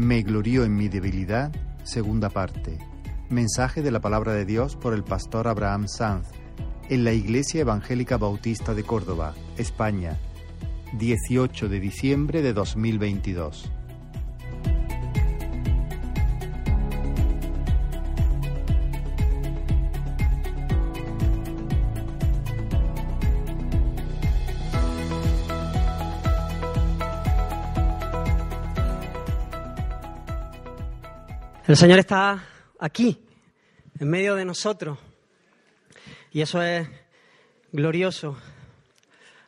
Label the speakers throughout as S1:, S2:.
S1: Me glorío en mi debilidad, segunda parte. Mensaje de la palabra de Dios por el pastor Abraham Sanz en la Iglesia Evangélica Bautista de Córdoba, España, 18 de diciembre de 2022.
S2: El Señor está aquí, en medio de nosotros, y eso es glorioso.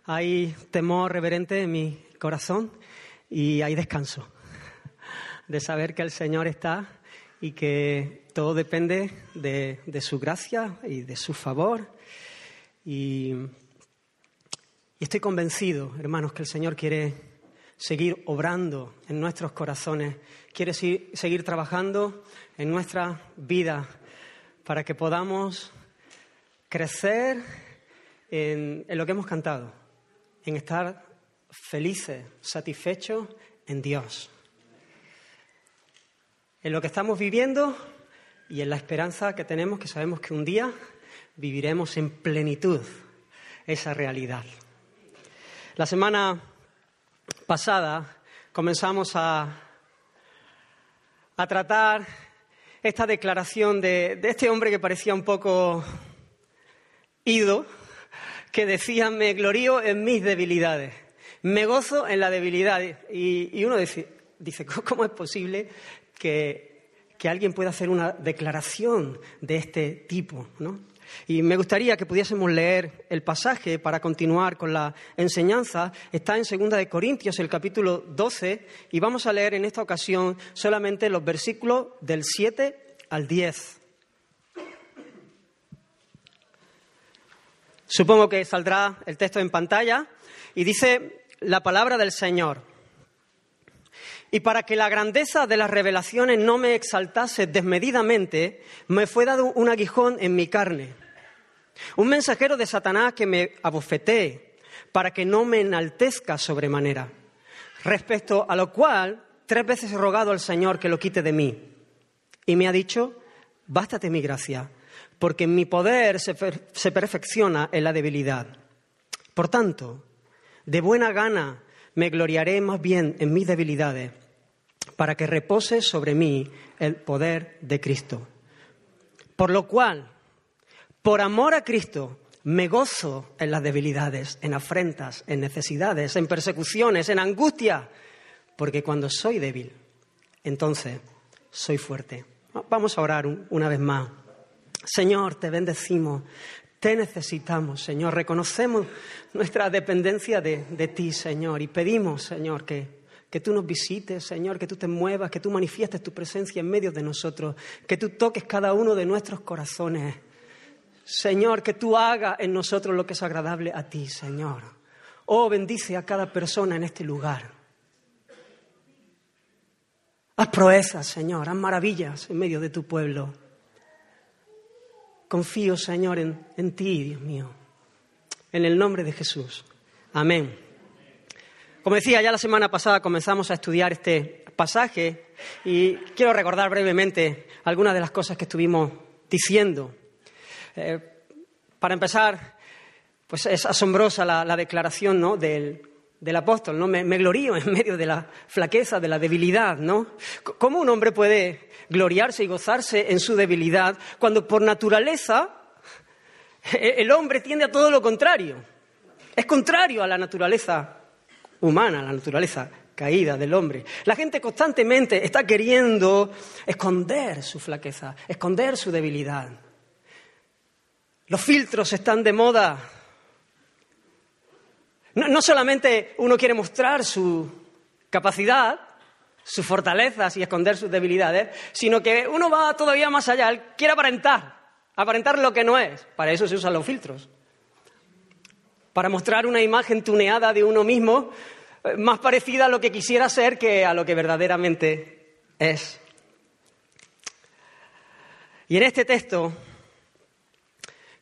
S2: Hay temor reverente en mi corazón y hay descanso de saber que el Señor está y que todo depende de, su gracia y de su favor. Y, estoy convencido, hermanos, que el Señor quiere seguir obrando en nuestros corazones, quiere seguir trabajando en nuestra vida para que podamos crecer en, lo que hemos cantado, en estar felices, satisfechos en Dios, en lo que estamos viviendo y en la esperanza que tenemos, que sabemos que un día viviremos en plenitud esa realidad. La semana pasada comenzamos a, a tratar esta declaración de, este hombre que parecía un poco ido, que decía, me glorío en mis debilidades, me gozo en la debilidad. Y, uno dice, dice, ¿cómo es posible que, que alguien pueda hacer una declaración de este tipo? ¿no? Y me gustaría que pudiésemos leer el pasaje para continuar con la enseñanza. Está en 2 de Corintios, el capítulo 12, y vamos a leer en esta ocasión solamente los versículos del 7 al 10. Supongo que saldrá el texto en pantalla y dice la palabra del Señor. Y para que la grandeza de las revelaciones no me exaltase desmedidamente, me fue dado un aguijón en mi carne un mensajero de Satanás que me abofetee para que no me enaltezca sobremanera. Respecto a lo cual, tres veces he rogado al Señor que lo quite de mí. Y me ha dicho, bástate mi gracia, porque mi poder se, se perfecciona en la debilidad. Por tanto, de buena gana me gloriaré más bien en mis debilidades, para que repose sobre mí el poder de Cristo. Por lo cual, por amor a Cristo, me gozo en las debilidades, en afrentas, en necesidades, en persecuciones, en angustia, porque cuando soy débil, entonces soy fuerte. Vamos a orar una vez más. Señor, te bendecimos, te necesitamos, Señor. Reconocemos nuestra dependencia de, de ti, Señor, y pedimos, Señor, que, que tú nos visites, Señor, que tú te muevas, que tú manifiestes tu presencia en medio de nosotros, que tú toques cada uno de nuestros corazones. Señor, que tú hagas en nosotros lo que es agradable a ti, Señor. Oh, bendice a cada persona en este lugar. Haz proezas, Señor, haz maravillas en medio de tu pueblo. Confío, Señor, en, en ti, Dios mío. En el nombre de Jesús. Amén. Como decía, ya la semana pasada comenzamos a estudiar este pasaje y quiero recordar brevemente algunas de las cosas que estuvimos diciendo. Eh, para empezar, pues es asombrosa la, declaración del, apóstol, ¿no? Me, glorío en medio de la flaqueza, de la debilidad, ¿no? ¿Cómo un hombre puede gloriarse y gozarse en su debilidad cuando por naturaleza e, el hombre tiende a todo lo contrario? Es contrario a la naturaleza humana, la naturaleza caída del hombre. La gente constantemente está queriendo esconder su flaqueza, esconder su debilidad. Los filtros están de moda. No, solamente uno quiere mostrar su capacidad, sus fortalezas y esconder sus debilidades, sino que uno va todavía más allá. Quiere aparentar, aparentar lo que no es. Para eso se usan los filtros. Para mostrar una imagen tuneada de uno mismo eh, más parecida a lo que quisiera ser que a lo que verdaderamente es. Y en este texto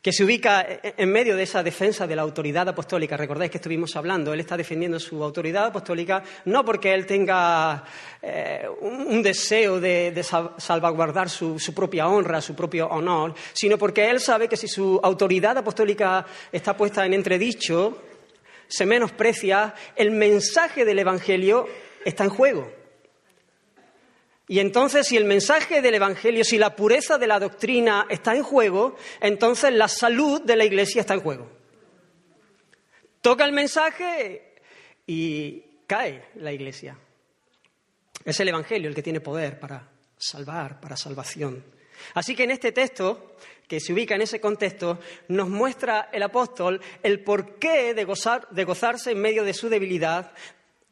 S2: que se ubica en medio de esa defensa de la autoridad apostólica. Recordáis que estuvimos hablando, él está defendiendo su autoridad apostólica no porque él tenga eh, un, deseo de, salvaguardar su, propia honra, su propio honor, sino porque él sabe que si su autoridad apostólica está puesta en entredicho, se menosprecia, el mensaje del Evangelio está en juego. Y entonces, si el mensaje del Evangelio, si la pureza de la doctrina está en juego, entonces la salud de la Iglesia está en juego. Toca el mensaje y cae la Iglesia. Es el Evangelio el que tiene poder para salvar, para salvación. Así que en este texto, que se ubica en ese contexto, nos muestra el apóstol el porqué de, gozar, de gozarse en medio de su debilidad,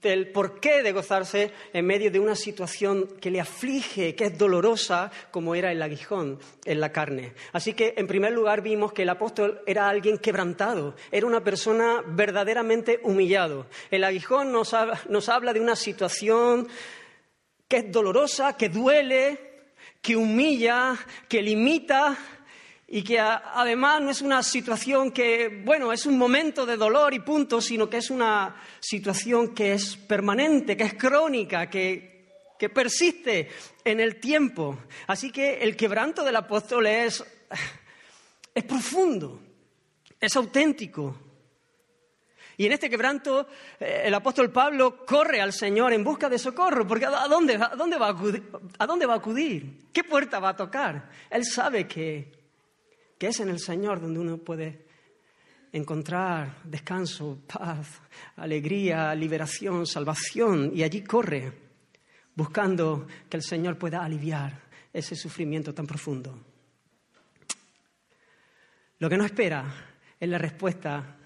S2: del porqué de gozarse en medio de una situación que le aflige, que es dolorosa, como era el aguijón en la carne. Así que, en primer lugar, vimos que el apóstol era alguien quebrantado, era una persona verdaderamente humillado. El aguijón nos, nos habla de una situación que es dolorosa, que duele, que humilla, que limita, y que además no es una situación que, bueno, es un momento de dolor y punto, sino que es una situación que es permanente, que es crónica, que, que persiste en el tiempo. Así que el quebranto del apóstol es, es profundo, es auténtico. Y en este quebranto eh, el apóstol Pablo corre al Señor en busca de socorro, porque ¿a dónde, a dónde, va, a acudir? ¿a dónde va a acudir? ¿Qué puerta va a tocar? Él sabe que que es en el Señor donde uno puede encontrar descanso, paz, alegría, liberación, salvación, y allí corre buscando que el Señor pueda aliviar ese sufrimiento tan profundo. Lo que no espera es la respuesta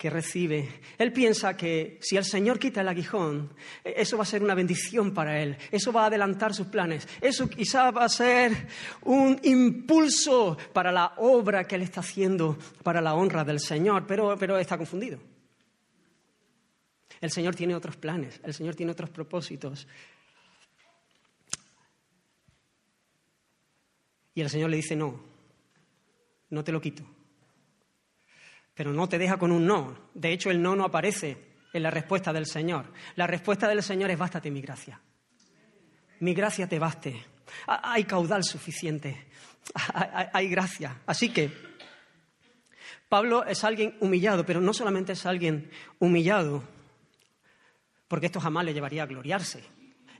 S2: que recibe. Él piensa que si el Señor quita el aguijón, e-, eso va a ser una bendición para él, eso va a adelantar sus planes, eso quizá va a ser un impulso para la obra que él está haciendo para la honra del Señor, pero, pero está confundido. El Señor tiene otros planes, el Señor tiene otros propósitos. Y el Señor le dice, no, no te lo quito pero no te deja con un no. De hecho, el no no aparece en la respuesta del Señor. La respuesta del Señor es bástate mi gracia. Mi gracia te baste. Hay caudal suficiente. Hay gracia. Así que Pablo es alguien humillado, pero no solamente es alguien humillado, porque esto jamás le llevaría a gloriarse.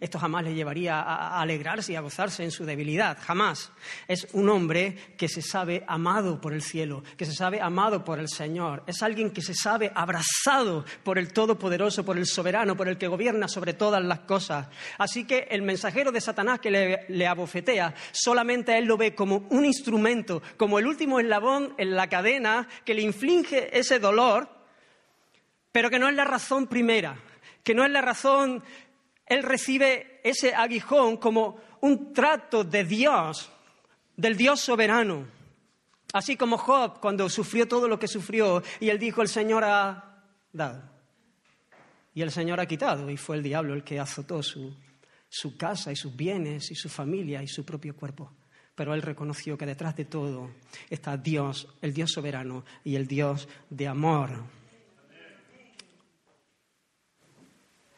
S2: Esto jamás le llevaría a alegrarse y a gozarse en su debilidad, jamás. Es un hombre que se sabe amado por el cielo, que se sabe amado por el Señor. Es alguien que se sabe abrazado por el Todopoderoso, por el Soberano, por el que gobierna sobre todas las cosas. Así que el mensajero de Satanás que le, abofetea, solamente él lo ve como un instrumento, como el último eslabón en la cadena que le inflige ese dolor, pero que no es la razón primera, que no es la razón él recibe ese aguijón como un trato de Dios, del Dios soberano. Así como Job cuando sufrió todo lo que sufrió y él dijo, el Señor ha dado. Y el Señor ha quitado y fue el diablo el que azotó su, su casa y sus bienes y su familia y su propio cuerpo. Pero él reconoció que detrás de todo está Dios, el Dios soberano y el Dios de amor.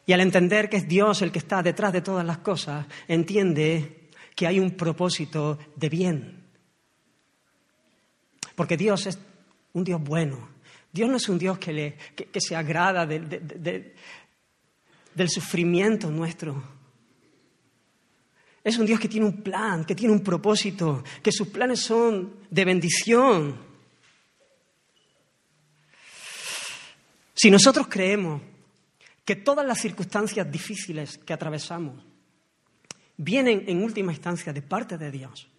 S2: Y al entender que es Dios el que está detrás de todas las cosas, entiende que hay un propósito de bien. Porque Dios es un Dios bueno. Dios no es un Dios que, se agrada del sufrimiento nuestro. Es un Dios que tiene un plan, que tiene un propósito, que sus planes son de bendición. Si nosotros creemos que todas las circunstancias difíciles que atravesamos vienen en última instancia de parte de Dios.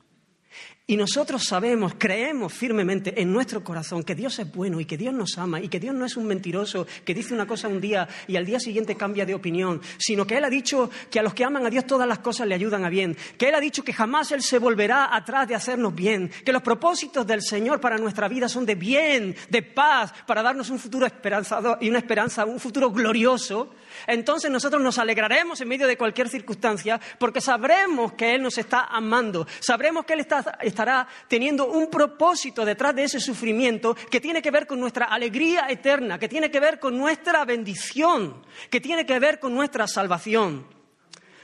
S2: Y nosotros sabemos, creemos firmemente en nuestro corazón que Dios es bueno y que Dios nos ama y que Dios no es un mentiroso que dice una cosa un día y al día siguiente cambia de opinión, sino que Él ha dicho que a los que aman a Dios todas las cosas le ayudan a bien, que Él ha dicho que jamás Él se volverá atrás de hacernos bien, que los propósitos del Señor para nuestra vida son de bien, de paz, para darnos un futuro esperanzador y una esperanza, un futuro glorioso. Entonces nosotros nos alegraremos en medio de cualquier circunstancia porque sabremos que Él nos está amando, sabremos que Él está, estará teniendo un propósito detrás de ese sufrimiento que tiene que ver con nuestra alegría eterna, que tiene que ver con nuestra bendición, que tiene que ver con nuestra salvación.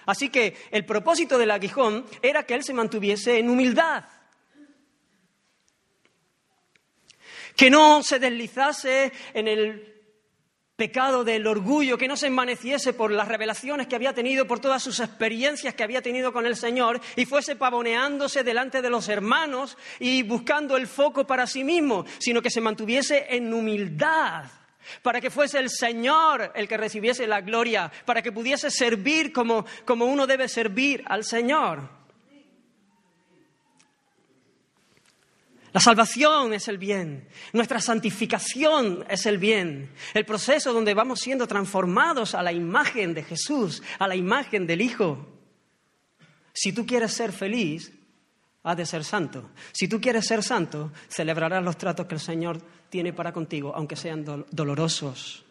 S2: Así que el propósito del aguijón era que él se mantuviese en humildad, que no se deslizase en el pecado del orgullo, que no se envaneciese por las revelaciones que había tenido, por todas sus experiencias que había tenido con el Señor, y fuese pavoneándose delante de los hermanos y buscando el foco para sí mismo, sino que se mantuviese en humildad, para que fuese el Señor el que recibiese la gloria, para que pudiese servir como, como uno debe servir al Señor. La salvación es el bien, nuestra santificación es el bien, el proceso donde vamos siendo transformados a la imagen de Jesús, a la imagen del Hijo. Si tú quieres ser feliz, has de ser santo. Si tú quieres ser santo, celebrarás los tratos que el Señor tiene para contigo, aunque sean dolorosos.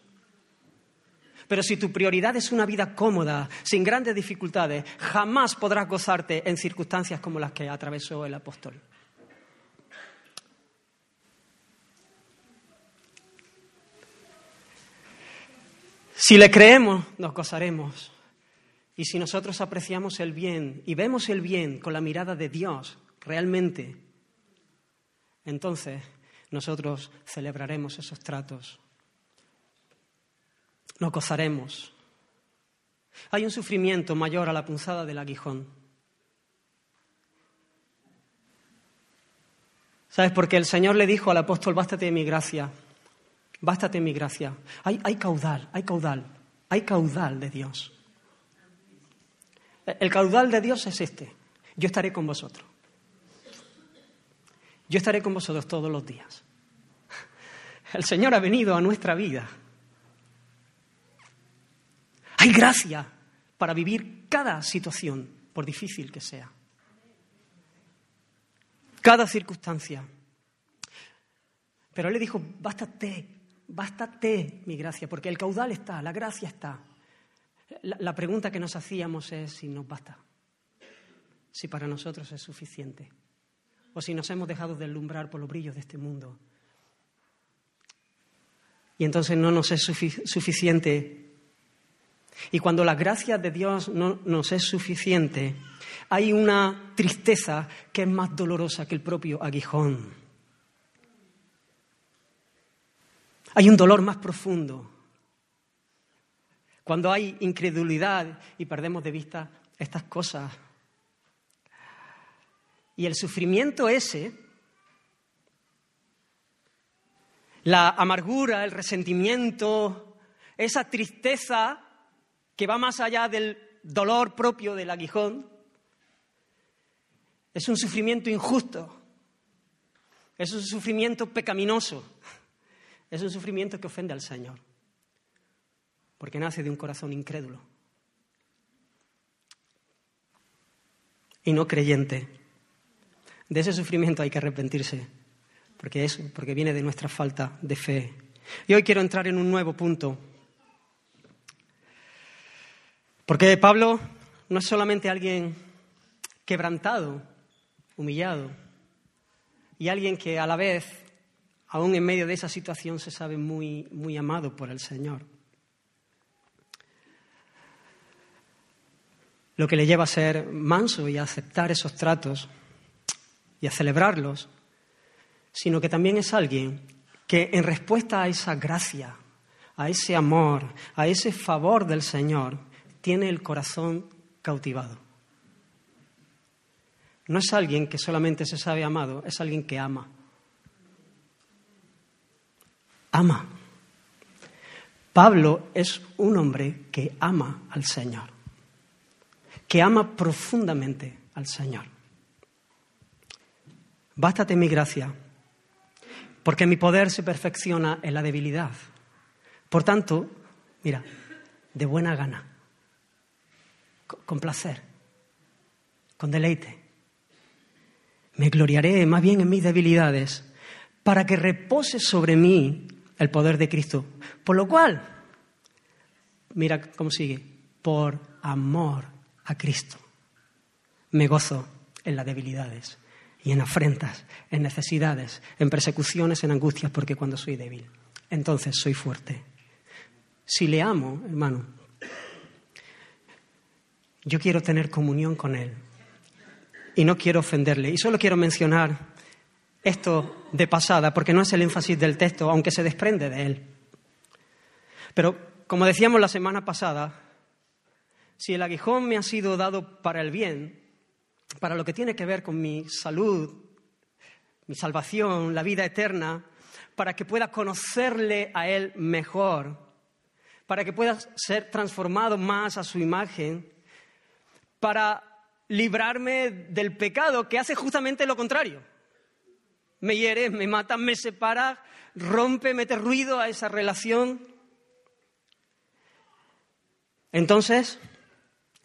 S2: Pero si tu prioridad es una vida cómoda, sin grandes dificultades, jamás podrás gozarte en circunstancias como las que atravesó el apóstol. Si le creemos, nos gozaremos. Y si nosotros apreciamos el bien y vemos el bien con la mirada de Dios realmente, entonces nosotros celebraremos esos tratos. Nos gozaremos. Hay un sufrimiento mayor a la punzada del aguijón. ¿Sabes? Porque el Señor le dijo al apóstol, bástate de mi gracia. Bástate mi gracia. Hay, hay caudal, hay caudal, hay caudal de Dios. El caudal de Dios es este. Yo estaré con vosotros. Yo estaré con vosotros todos los días. El Señor ha venido a nuestra vida. Hay gracia para vivir cada situación, por difícil que sea. Cada circunstancia. Pero Él le dijo, bástate Bástate mi gracia, porque el caudal está, la gracia está. La, pregunta que nos hacíamos es si nos basta, si para nosotros es suficiente, o si nos hemos dejado deslumbrar por los brillos de este mundo. Y entonces no nos es suficiente. Y cuando la gracia de Dios no nos es suficiente, hay una tristeza que es más dolorosa que el propio aguijón. Hay un dolor más profundo. Cuando hay incredulidad y perdemos de vista estas cosas. Y el sufrimiento ese, la amargura, el resentimiento, esa tristeza que va más allá del dolor propio del aguijón, es un sufrimiento injusto, es un sufrimiento pecaminoso. Es un sufrimiento que ofende al Señor, porque nace de un corazón incrédulo y no creyente. De ese sufrimiento hay que arrepentirse, porque, es, porque viene de nuestra falta de fe. Y hoy quiero entrar en un nuevo punto, porque Pablo no es solamente alguien quebrantado, humillado, y alguien que a la vez aún en medio de esa situación se sabe muy, muy amado por el Señor. Lo que le lleva a ser manso y a aceptar esos tratos y a celebrarlos, sino que también es alguien que en respuesta a esa gracia, a ese amor, a ese favor del Señor, tiene el corazón cautivado. No es alguien que solamente se sabe amado, es alguien que ama ama. Pablo es un hombre que ama al Señor, que ama profundamente al Señor. Bástate mi gracia, porque mi poder se perfecciona en la debilidad. Por tanto, mira, de buena gana, con placer, con deleite. Me gloriaré más bien en mis debilidades, para que repose sobre mí el poder de Cristo. Por lo cual, mira cómo sigue, por amor a Cristo. Me gozo en las debilidades, y en afrentas, en necesidades, en persecuciones, en angustias, porque cuando soy débil, entonces soy fuerte. Si le amo, hermano, yo quiero tener comunión con Él y no quiero ofenderle. Y solo quiero mencionar esto de pasada, porque no es el énfasis del texto, aunque se desprende de él. Pero, como decíamos la semana pasada, si el aguijón me ha sido dado para el bien, para lo que tiene que ver con mi salud, mi salvación, la vida eterna, para que pueda conocerle a Él mejor, para que pueda ser transformado más a su imagen, para librarme del pecado que hace justamente lo contrario. Me hiere, me mata, me separa, rompe, mete ruido a esa relación. Entonces,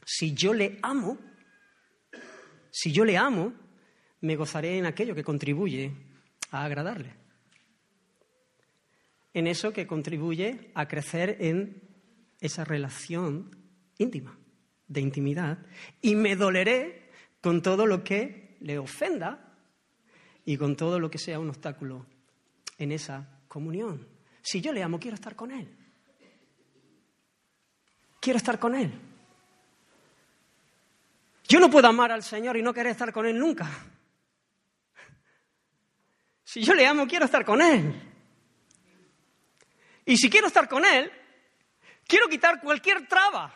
S2: si yo le amo, si yo le amo, me gozaré en aquello que contribuye a agradarle. En eso que contribuye a crecer en esa relación íntima, de intimidad. Y me doleré con todo lo que le ofenda y con todo lo que sea un obstáculo en esa comunión. Si yo le amo, quiero estar con Él. Quiero estar con Él. Yo no puedo amar al Señor y no querer estar con Él nunca. Si yo le amo, quiero estar con Él. Y si quiero estar con Él, quiero quitar cualquier traba.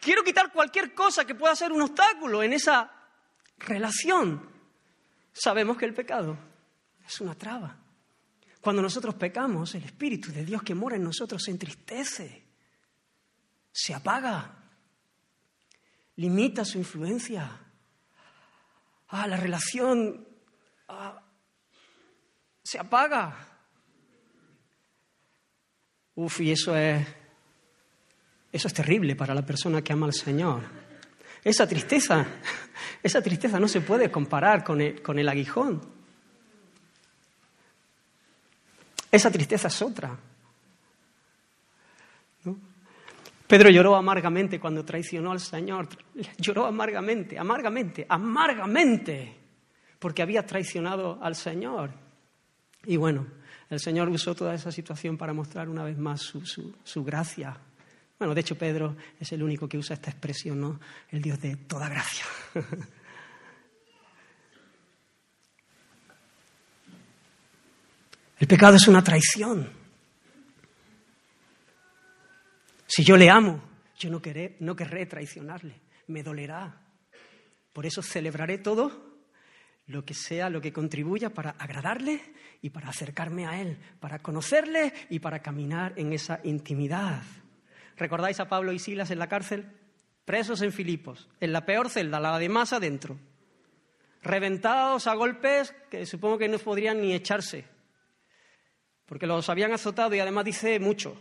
S2: Quiero quitar cualquier cosa que pueda ser un obstáculo en esa relación. Sabemos que el pecado es una traba. Cuando nosotros pecamos, el Espíritu de Dios que mora en nosotros se entristece, se apaga limita su influencia. Ah, la relación se apaga. Uf, y eso es, eso es terrible para la persona que ama al Señor. Esa tristeza, esa tristeza no se puede comparar con el, con el aguijón. Esa tristeza es otra. Pedro lloró amargamente cuando traicionó al Señor. Lloró amargamente, amargamente, amargamente, porque había traicionado al Señor. Y bueno, el Señor usó toda esa situación para mostrar una vez más su, gracia. Bueno, de hecho Pedro es el único que usa esta expresión, ¿no? El Dios de toda gracia. El pecado es una traición. Si yo le amo, yo no, querré, no querré traicionarle, me dolerá. Por eso celebraré todo lo que sea, lo que contribuya para agradarle y para acercarme a Él, para conocerle y para caminar en esa intimidad. ¿Recordáis a Pablo y Silas en la cárcel? Presos en Filipos, en la peor celda, la de más adentro. Reventados a golpes que supongo que no podrían ni echarse, porque los habían azotado y además dice mucho.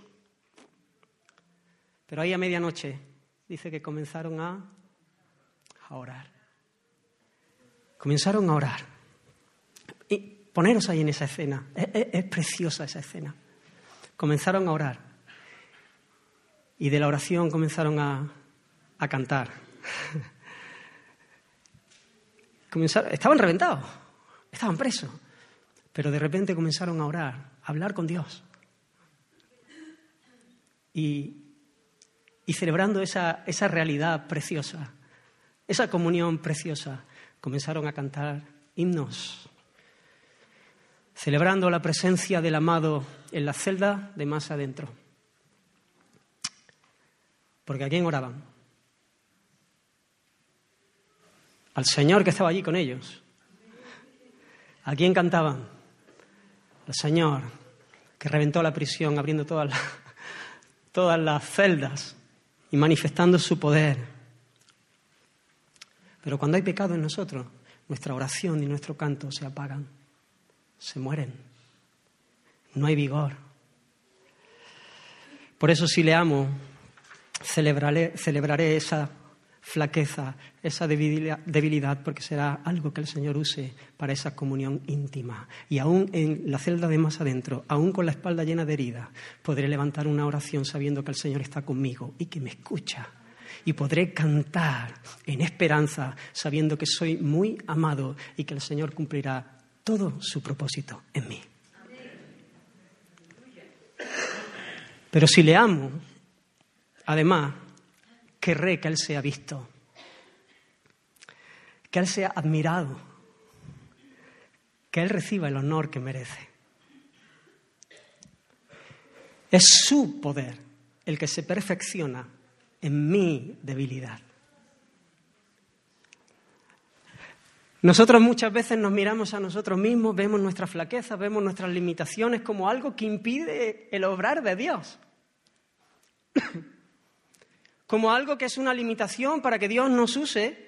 S2: Pero ahí a medianoche dice que comenzaron a, orar. Comenzaron a orar. Y poneros ahí en esa escena. Es, preciosa esa escena. Comenzaron a orar. Y de la oración comenzaron a, cantar. Estaban reventados, estaban presos, pero de repente comenzaron a orar, a hablar con Dios. Y celebrando esa realidad preciosa, esa comunión preciosa, comenzaron a cantar himnos, celebrando la presencia del amado en la celda de más adentro. Porque a quién oraban? Al Señor que estaba allí con ellos. ¿A quién cantaban? Al Señor que reventó la prisión abriendo todas las, todas las celdas y manifestando su poder. Pero cuando hay pecado en nosotros, nuestra oración y nuestro canto se apagan, se mueren. No hay vigor. Por eso si le amo, celebraré, celebraré esa flaqueza, esa debilidad, porque será algo que el Señor use para esa comunión íntima. Y aún en la celda de más adentro, aún con la espalda llena de heridas, podré levantar una oración sabiendo que el Señor está conmigo y que me escucha y podré cantar en esperanza, sabiendo que soy muy amado y que el Señor cumplirá todo su propósito en mí. Pero si le amo, además, querré que Él sea visto, que Él sea admirado, que Él reciba el honor que merece. Es su poder el que se perfecciona en mi debilidad. Nosotros muchas veces nos miramos a nosotros mismos, vemos nuestras flaquezas, vemos nuestras limitaciones como algo que impide el obrar de Dios. como algo que es una limitación para que Dios nos use.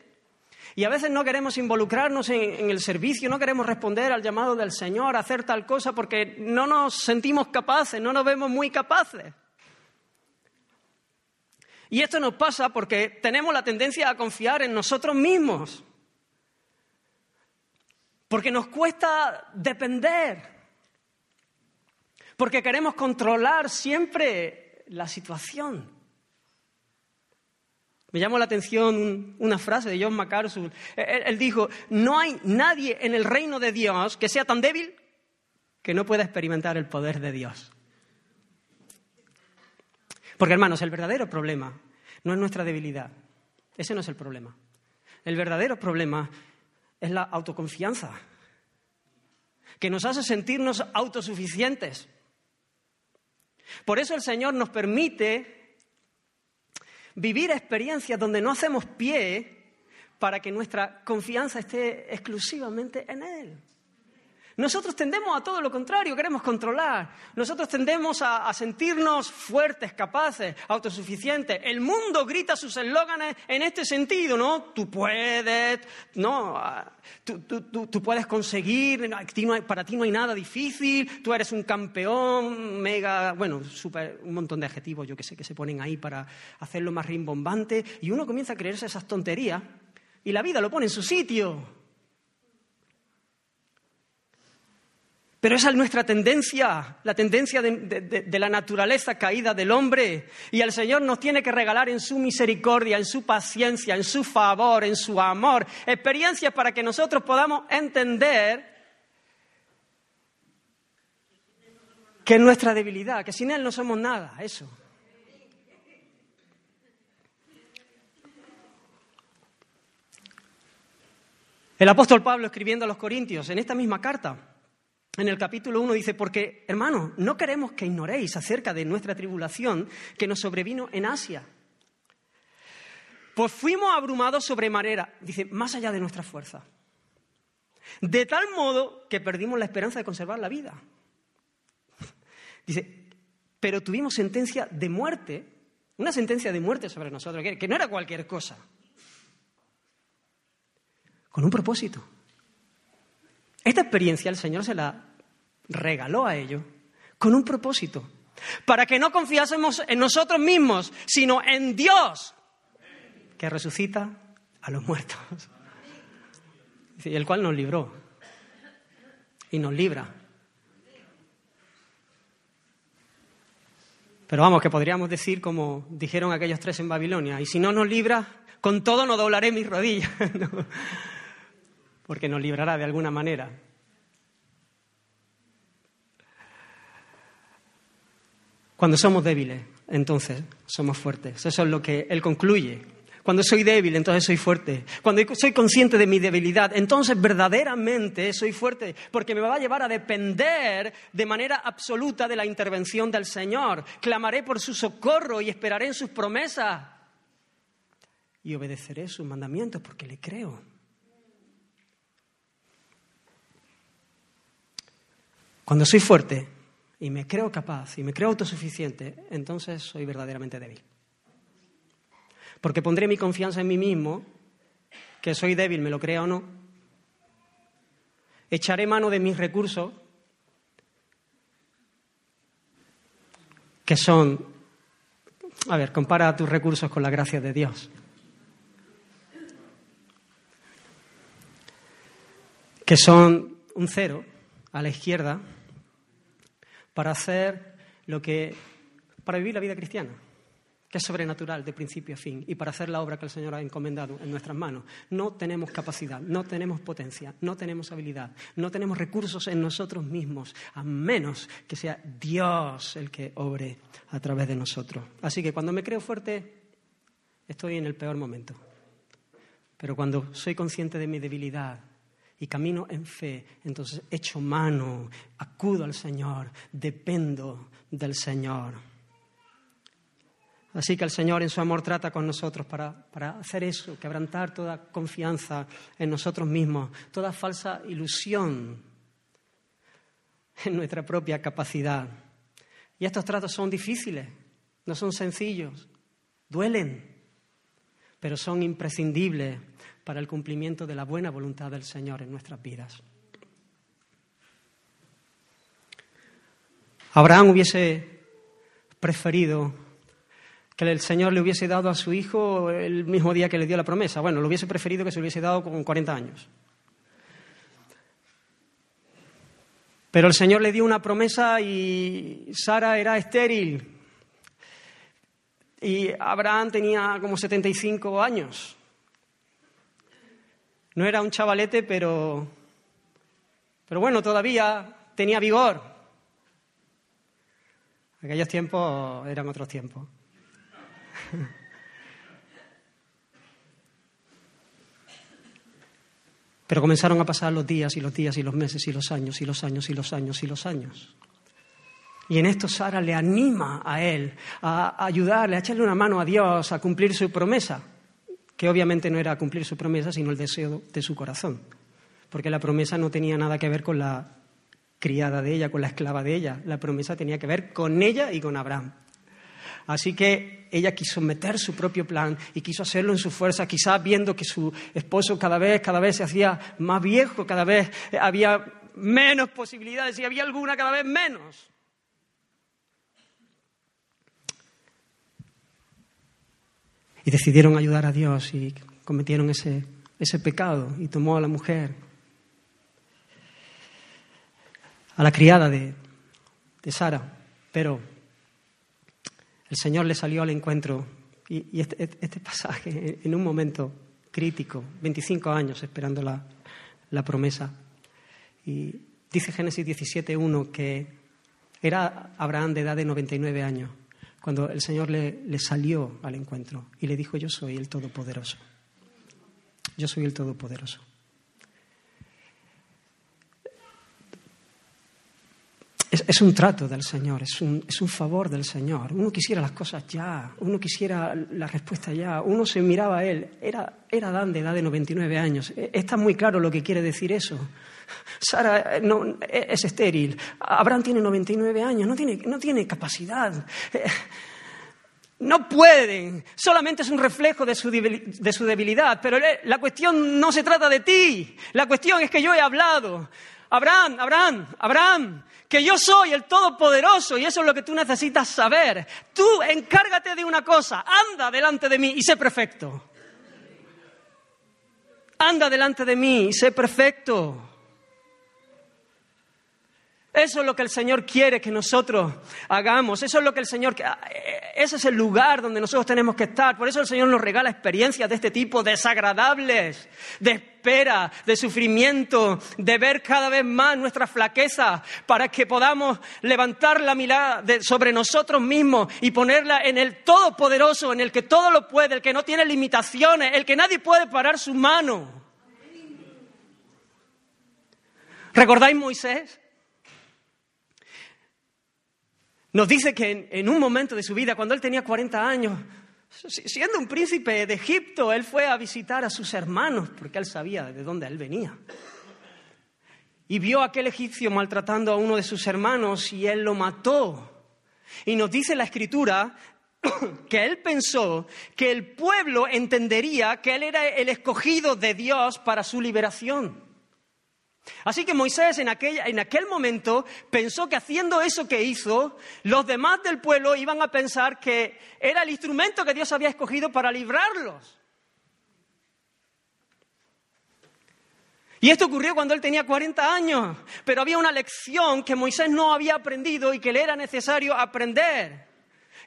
S2: Y a veces no queremos involucrarnos en, el servicio, no queremos responder al llamado del Señor, hacer tal cosa, porque no nos sentimos capaces, no nos vemos muy capaces. Y esto nos pasa porque tenemos la tendencia a confiar en nosotros mismos. Porque nos cuesta depender. Porque queremos controlar siempre la situación. Me llamó la atención una frase de John MacArthur. Él, dijo, no hay nadie en el reino de Dios que sea tan débil que no pueda experimentar el poder de Dios. Porque hermanos, el verdadero problema no es nuestra debilidad. Ese no es el problema. El verdadero problema es la autoconfianza, que nos hace sentirnos autosuficientes. Por eso el Señor nos permite vivir experiencias donde no hacemos pie para que nuestra confianza esté exclusivamente en Él. Nosotros tendemos a todo lo contrario, queremos controlar. Nosotros tendemos a, sentirnos fuertes, capaces, autosuficientes. El mundo grita sus eslóganes en este sentido, ¿no? Tú puedes, no, ah, tú, puedes conseguir, para ti no hay nada difícil, tú eres un campeón, mega, bueno, super, un montón de adjetivos, yo que sé, que se ponen ahí para hacerlo más rimbombante. Y uno comienza a creerse esas tonterías y la vida lo pone en su sitio. Pero esa es nuestra tendencia, la tendencia de, la naturaleza caída del hombre. Y el Señor nos tiene que regalar en su misericordia, en su paciencia, en su favor, en su amor, experiencias para que nosotros podamos entender que es nuestra debilidad, que sin Él no somos nada, eso. El apóstol Pablo escribiendo a los Corintios en esta misma carta en el capítulo 1 dice, porque hermanos, no queremos que ignoréis acerca de nuestra tribulación que nos sobrevino en Asia. Pues fuimos abrumados sobremanera, dice, más allá de nuestra fuerza. De tal modo que perdimos la esperanza de conservar la vida. Dice, pero tuvimos sentencia de muerte, una sentencia de muerte sobre nosotros, que no era cualquier cosa, con un propósito. Esta experiencia el Señor se la regaló a ellos con un propósito, para que no confiásemos en nosotros mismos, sino en Dios, que resucita a los muertos. Y el cual nos libró y nos libra. Pero vamos, que podríamos decir como dijeron aquellos tres en Babilonia, y si no nos libra, con todo no doblaré mis rodillas, porque nos librará de alguna manera. Cuando somos débiles, entonces somos fuertes. Eso es lo que él concluye. Cuando soy débil, entonces soy fuerte. Cuando soy consciente de mi debilidad, entonces verdaderamente soy fuerte, porque me va a llevar a depender de manera absoluta de la intervención del Señor. Clamaré por su socorro y esperaré en sus promesas. Y obedeceré sus mandamientos porque le creo. Cuando soy fuerte, y me creo capaz y me creo autosuficiente, entonces soy verdaderamente débil. Porque pondré mi confianza en mí mismo, que soy débil, me lo crea o no. Echaré mano de mis recursos, que son, a ver, compara tus recursos con la gracia de Dios. Que son un cero a la izquierda para hacer lo que. para vivir la vida cristiana. que es sobrenatural de principio a fin y para hacer la obra que el Señor ha encomendado en nuestras manos. No tenemos capacidad, no tenemos potencia, no tenemos habilidad, no tenemos recursos en nosotros mismos, a menos que sea Dios el que obre a través de nosotros. Así que cuando me creo fuerte, estoy en el peor momento. Pero cuando soy consciente de mi debilidad, y camino en fe, entonces echo mano, acudo al Señor, dependo del Señor. Así que el Señor en su amor trata con nosotros para, hacer eso, quebrantar toda confianza en nosotros mismos, toda falsa ilusión en nuestra propia capacidad. Y estos tratos son difíciles, no son sencillos, duelen, pero son imprescindibles para el cumplimiento de la buena voluntad del Señor en nuestras vidas. Abraham hubiese preferido que el Señor le hubiese dado a su hijo el mismo día que le dio la promesa. Bueno, lo hubiese preferido que se hubiese dado con 40 años. Pero el Señor le dio una promesa y Sara era estéril. Y Abraham tenía como 75 años. No era un chavalete, pero, pero bueno, todavía tenía vigor. Aquellos tiempos eran otros tiempos. Pero comenzaron a pasar los días y los días y los meses y los años y los años y los años y los años. Y en esto Sara le anima a él a ayudarle, a echarle una mano a Dios a cumplir su promesa, que obviamente no era cumplir su promesa, sino el deseo de su corazón. Porque la promesa no tenía nada que ver con la criada de ella, con la esclava de ella. La promesa tenía que ver con ella y con Abraham. Así que ella quiso meter su propio plan y quiso hacerlo en su fuerza, quizás viendo que su esposo cada vez, cada vez se hacía más viejo, cada vez había menos posibilidades y había alguna cada vez menos. Y decidieron ayudar a Dios y cometieron ese, ese pecado y tomó a la mujer, a la criada de, de Sara, pero el Señor le salió al encuentro y, este, este, pasaje en un momento crítico, 25 años esperando la, promesa. Y dice Génesis 17.1 que era Abraham de edad de 99 años cuando el Señor le, le, salió al encuentro y le dijo, yo soy el Todopoderoso. Yo soy el Todopoderoso. Es, un trato del Señor, es un, es un, favor del Señor. Uno quisiera las cosas ya, uno quisiera la respuesta ya, uno se miraba a él. Era, era Dan de edad de 99 años. E, está muy claro lo que quiere decir eso. Sara eh, no, e, es estéril. Abraham tiene 99 años, no tiene, no tiene capacidad. Eh, no pueden, solamente es un reflejo de su debilidad. Pero la cuestión no se trata de ti, la cuestión es que yo he hablado. Abraham, Abraham, Abraham, que yo soy el Todopoderoso y eso es lo que tú necesitas saber. Tú encárgate de una cosa, anda delante de mí y sé perfecto. Anda delante de mí y sé perfecto. Eso es lo que el Señor quiere que nosotros hagamos. Eso es lo que el Señor. Ese es el lugar donde nosotros tenemos que estar. Por eso el Señor nos regala experiencias de este tipo, desagradables, de espera, de sufrimiento, de ver cada vez más nuestra flaqueza, para que podamos levantar la mirada sobre nosotros mismos y ponerla en el Todopoderoso, en el que todo lo puede, el que no tiene limitaciones, el que nadie puede parar su mano. ¿Recordáis Moisés? Nos dice que en, un momento de su vida, cuando él tenía 40 años, siendo un príncipe de Egipto, él fue a visitar a sus hermanos, porque él sabía de dónde él venía. Y vio a aquel egipcio maltratando a uno de sus hermanos y él lo mató. Y nos dice la escritura que él pensó que el pueblo entendería que él era el escogido de Dios para su liberación. Así que Moisés en, aquel momento pensó que haciendo eso que hizo, los demás del pueblo iban a pensar que era el instrumento que Dios había escogido para librarlos. Y esto ocurrió cuando él tenía 40 años, pero había una lección que Moisés no había aprendido y que le era necesario aprender.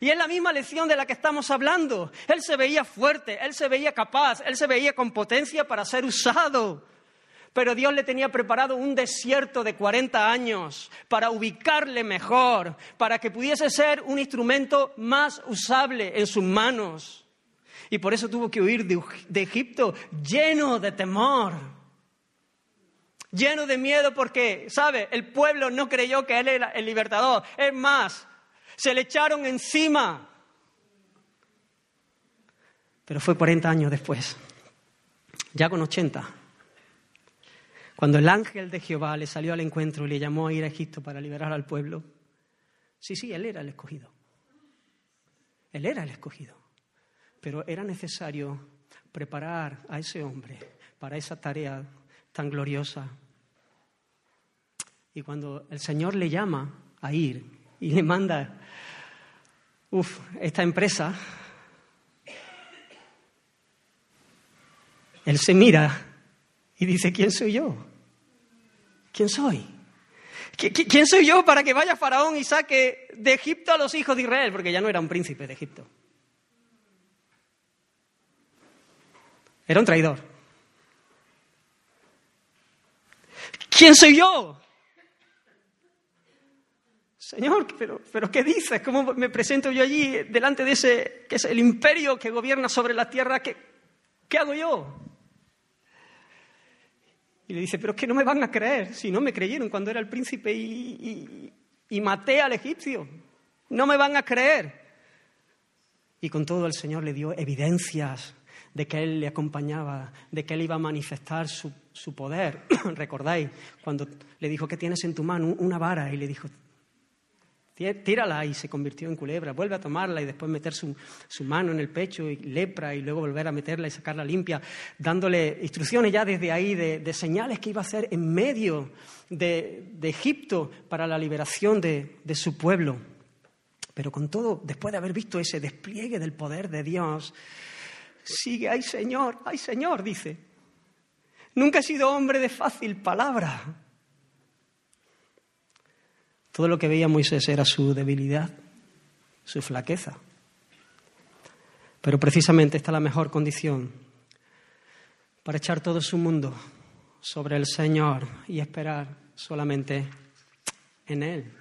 S2: Y es la misma lección de la que estamos hablando. Él se veía fuerte, él se veía capaz, él se veía con potencia para ser usado. Pero Dios le tenía preparado un desierto de 40 años para ubicarle mejor, para que pudiese ser un instrumento más usable en sus manos. Y por eso tuvo que huir de, Egipto lleno de temor, lleno de miedo porque, ¿sabe? El pueblo no creyó que él era el libertador. Es más, se le echaron encima. Pero fue 40 años después, ya con 80, cuando el ángel de Jehová le salió al encuentro y le llamó a ir a Egipto para liberar al pueblo. Sí, sí, él era el escogido. Él era el escogido. Pero era necesario preparar a ese hombre para esa tarea tan gloriosa. Y cuando el Señor le llama a ir y le manda Uf, esta empresa, él se mira y dice, ¿quién soy yo? ¿Quién soy? ¿Quién soy yo para que vaya Faraón y saque de Egipto a los hijos de Israel? Porque ya no era un príncipe de Egipto. Era un traidor. ¿Quién soy yo? Señor, pero, pero ¿qué dices? ¿Cómo me presento yo allí delante de ese, que es el imperio que gobierna sobre la tierra? ¿Qué, qué hago yo? Y le dice, pero es que no me van a creer, si no me creyeron cuando era el príncipe y, y maté al egipcio. No me van a creer. Y con todo el Señor le dio evidencias de que Él le acompañaba, de que Él iba a manifestar su, su poder. ¿Recordáis cuando le dijo, ¿qué tienes en tu mano? Una vara. Y le dijo, tírala y se convirtió en culebra, vuelve a tomarla y después meter su, mano en el pecho y lepra y luego volver a meterla y sacarla limpia, dándole instrucciones ya desde ahí de, señales que iba a hacer en medio de, Egipto para la liberación de, de su pueblo. Pero con todo, después de haber visto ese despliegue del poder de Dios, sigue, ay Señor, ay Señor, dice. Nunca he sido hombre de fácil palabra. Todo lo que veía Moisés era su debilidad, su flaqueza. Pero precisamente esta es la mejor condición para echar todo su mundo sobre el Señor y esperar solamente en Él.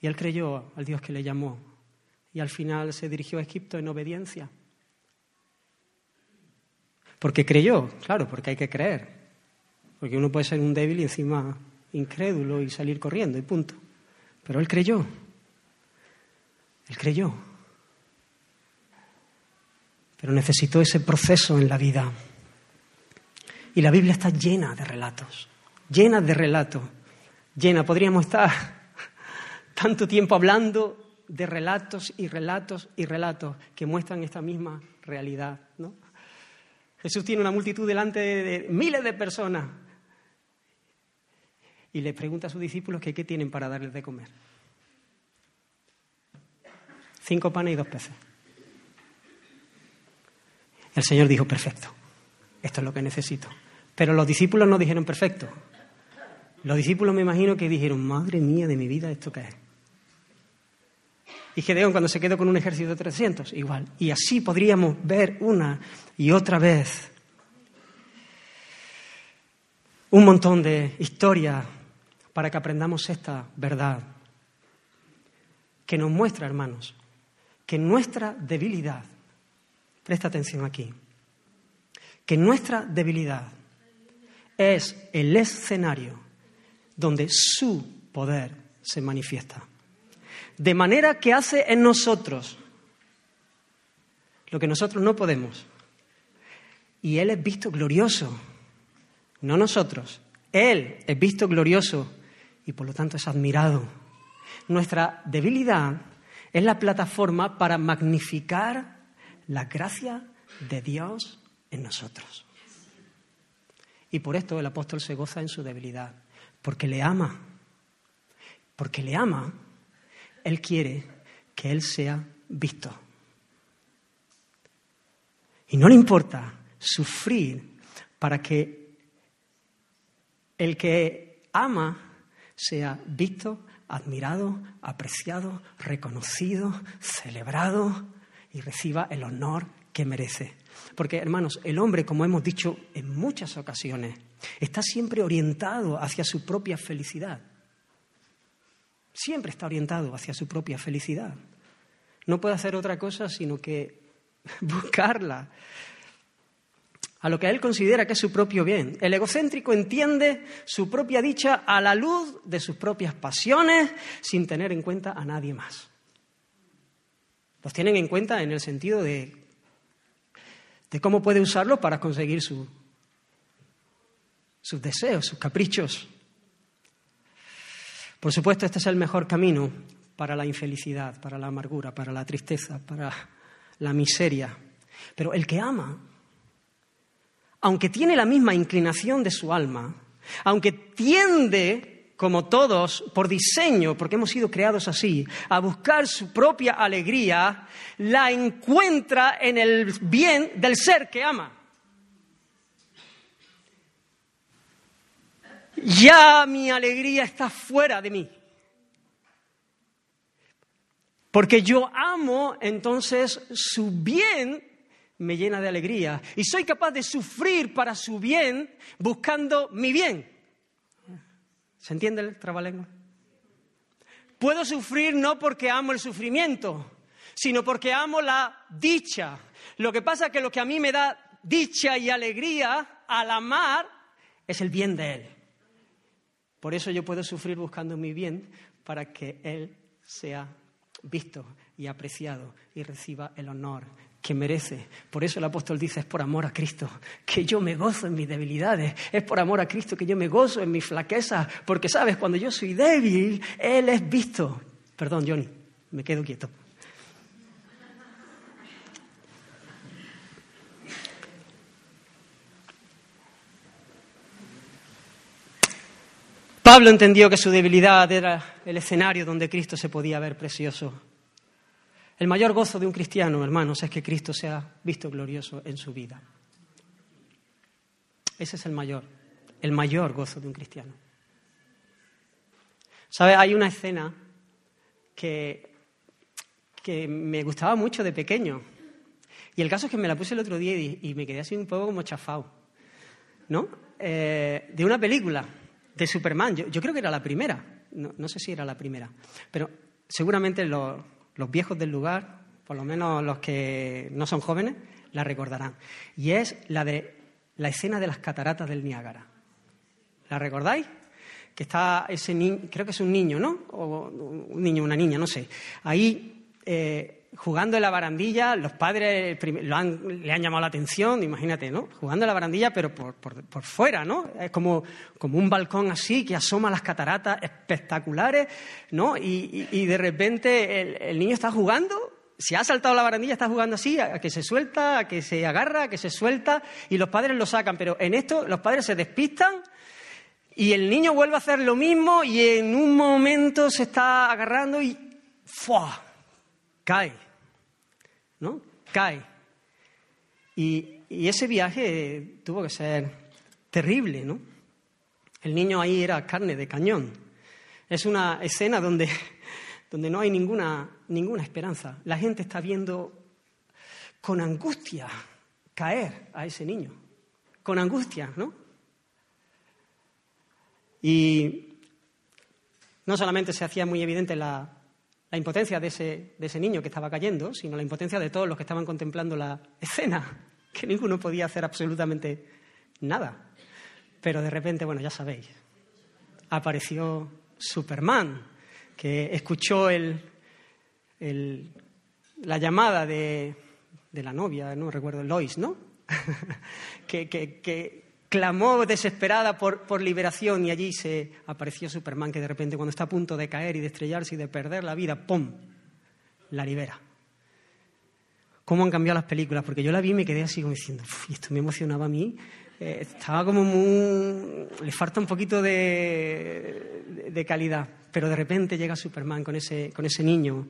S2: Y él creyó al Dios que le llamó y al final se dirigió a Egipto en obediencia. Porque creyó, claro, porque hay que creer. Porque uno puede ser un débil y encima incrédulo y salir corriendo y punto. Pero él creyó. Él creyó. Pero necesitó ese proceso en la vida. Y la Biblia está llena de relatos, llena de relatos, llena. Podríamos estar tanto tiempo hablando de relatos y relatos y relatos que muestran esta misma realidad. ¿no? Jesús tiene una multitud delante de miles de personas y le pregunta a sus discípulos que qué tienen para darles de comer. Cinco panes y dos peces. El Señor dijo, perfecto, esto es lo que necesito. Pero los discípulos no dijeron perfecto. Los discípulos me imagino que dijeron, madre mía de mi vida, ¿esto qué es? Y Gedeón cuando se quedó con un ejército de 300, igual. Y así podríamos ver una y otra vez un montón de historias para que aprendamos esta verdad que nos muestra, hermanos, que nuestra debilidad, presta atención aquí, que nuestra debilidad es el escenario donde su poder se manifiesta. De manera que hace en nosotros lo que nosotros no podemos. Y Él es visto glorioso, no nosotros. Él es visto glorioso y por lo tanto es admirado. Nuestra debilidad es la plataforma para magnificar la gracia de Dios en nosotros. Y por esto el apóstol se goza en su debilidad, porque le ama. Porque le ama, Él quiere que Él sea visto. Y no le importa sufrir para que el que ama sea visto, admirado, apreciado, reconocido, celebrado y reciba el honor que merece. Porque, hermanos, el hombre, como hemos dicho en muchas ocasiones, está siempre orientado hacia su propia felicidad. Siempre está orientado hacia su propia felicidad. No puede hacer otra cosa sino que buscarla a lo que él considera que es su propio bien. El egocéntrico entiende su propia dicha a la luz de sus propias pasiones sin tener en cuenta a nadie más. Los tienen en cuenta en el sentido de, de cómo puede usarlo para conseguir sus deseos, sus caprichos. Por supuesto, este es el mejor camino para la infelicidad, para la amargura, para la tristeza, para la miseria. Pero el que ama aunque tiene la misma inclinación de su alma, aunque tiende, como todos, por diseño, porque hemos sido creados así, a buscar su propia alegría, la encuentra en el bien del ser que ama. Ya mi alegría está fuera de mí. Porque yo amo entonces su bien me llena de alegría y soy capaz de sufrir para su bien buscando mi bien. ¿Se entiende el trabalengua? Puedo sufrir no porque amo el sufrimiento, sino porque amo la dicha. Lo que pasa es que lo que a mí me da dicha y alegría al amar es el bien de Él. Por eso yo puedo sufrir buscando mi bien para que Él sea visto y apreciado y reciba el honor que merece. Por eso el apóstol dice, es por amor a Cristo, que yo me gozo en mis debilidades, es por amor a Cristo que yo me gozo en mis flaquezas, porque sabes, cuando yo soy débil, Él es visto. Perdón, Johnny, me quedo quieto. Pablo entendió que su debilidad era el escenario donde Cristo se podía ver precioso. El mayor gozo de un cristiano, hermanos, es que Cristo sea visto glorioso en su vida. Ese es el mayor, el mayor gozo de un cristiano. ¿Sabe? Hay una escena que, que me gustaba mucho de pequeño. Y el caso es que me la puse el otro día y, me quedé así un poco como chafado. ¿No? Eh, de una película de Superman. Yo, creo que era la primera. No, sé si era la primera. Pero seguramente lo, los viejos del lugar, por lo menos los que no son jóvenes, la recordarán. Y es la de la escena de las cataratas del Niágara. ¿La recordáis? Que está ese niño, creo que es un niño, ¿no? O un niño, una niña, no sé. Ahí eh, jugando en la barandilla, los padres le han llamado la atención, imagínate, ¿no? Jugando en la barandilla, pero por, fuera, ¿no? Es como, un balcón así que asoma las cataratas espectaculares, ¿no? Y, de repente el, niño está jugando, se ha saltado la barandilla, está jugando así, a, que se suelta, a que se agarra, a que se suelta, y los padres lo sacan, pero en esto los padres se despistan. Y el niño vuelve a hacer lo mismo y en un momento se está agarrando y ¡fua! cae, ¿no? Cae. Y, ese viaje tuvo que ser terrible, ¿no? El niño ahí era carne de cañón. Es una escena donde, donde no hay ninguna, ninguna esperanza. La gente está viendo con angustia caer a ese niño. Con angustia, ¿no? Y no solamente se hacía muy evidente la, la impotencia de ese, de ese niño que estaba cayendo, sino la impotencia de todos los que estaban contemplando la escena, que ninguno podía hacer absolutamente nada. Pero de repente, bueno, ya sabéis, apareció Superman, que escuchó el, la llamada de, de, la novia, no recuerdo, Lois, ¿no? que, que, clamó desesperada por, liberación y allí se apareció Superman que de repente cuando está a punto de caer y de estrellarse y de perder la vida, ¡pum!, la libera. ¿Cómo han cambiado las películas? Porque yo la vi y me quedé así como diciendo, y esto me emocionaba a mí. Eh, estaba como muy... le falta un poquito de, de, calidad. Pero de repente llega Superman con ese, con ese niño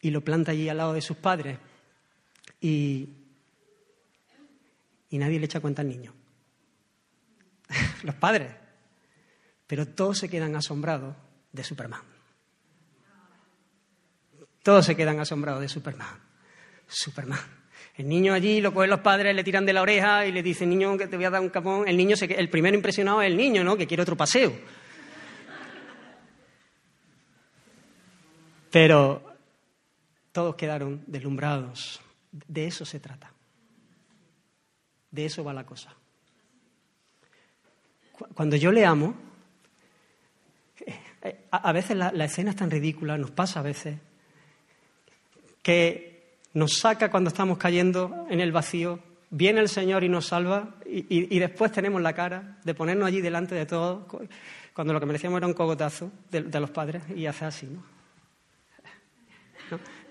S2: y lo planta allí al lado de sus padres y, y nadie le echa cuenta al niño los padres. Pero todos se quedan asombrados de Superman. Todos se quedan asombrados de Superman. Superman. El niño allí lo cogen los padres, le tiran de la oreja y le dicen, niño, que te voy a dar un capón. El niño, se, el primero impresionado es el niño, ¿no? Que quiere otro paseo. Pero todos quedaron deslumbrados. De eso se trata. De eso va la cosa. Cuando yo le amo, eh, a veces la, escena es tan ridícula, nos pasa a veces, que nos saca cuando estamos cayendo en el vacío, viene el Señor y nos salva, y, después tenemos la cara de ponernos allí delante de todos, cuando lo que merecíamos era un cogotazo de, los padres, y hace así, ¿no?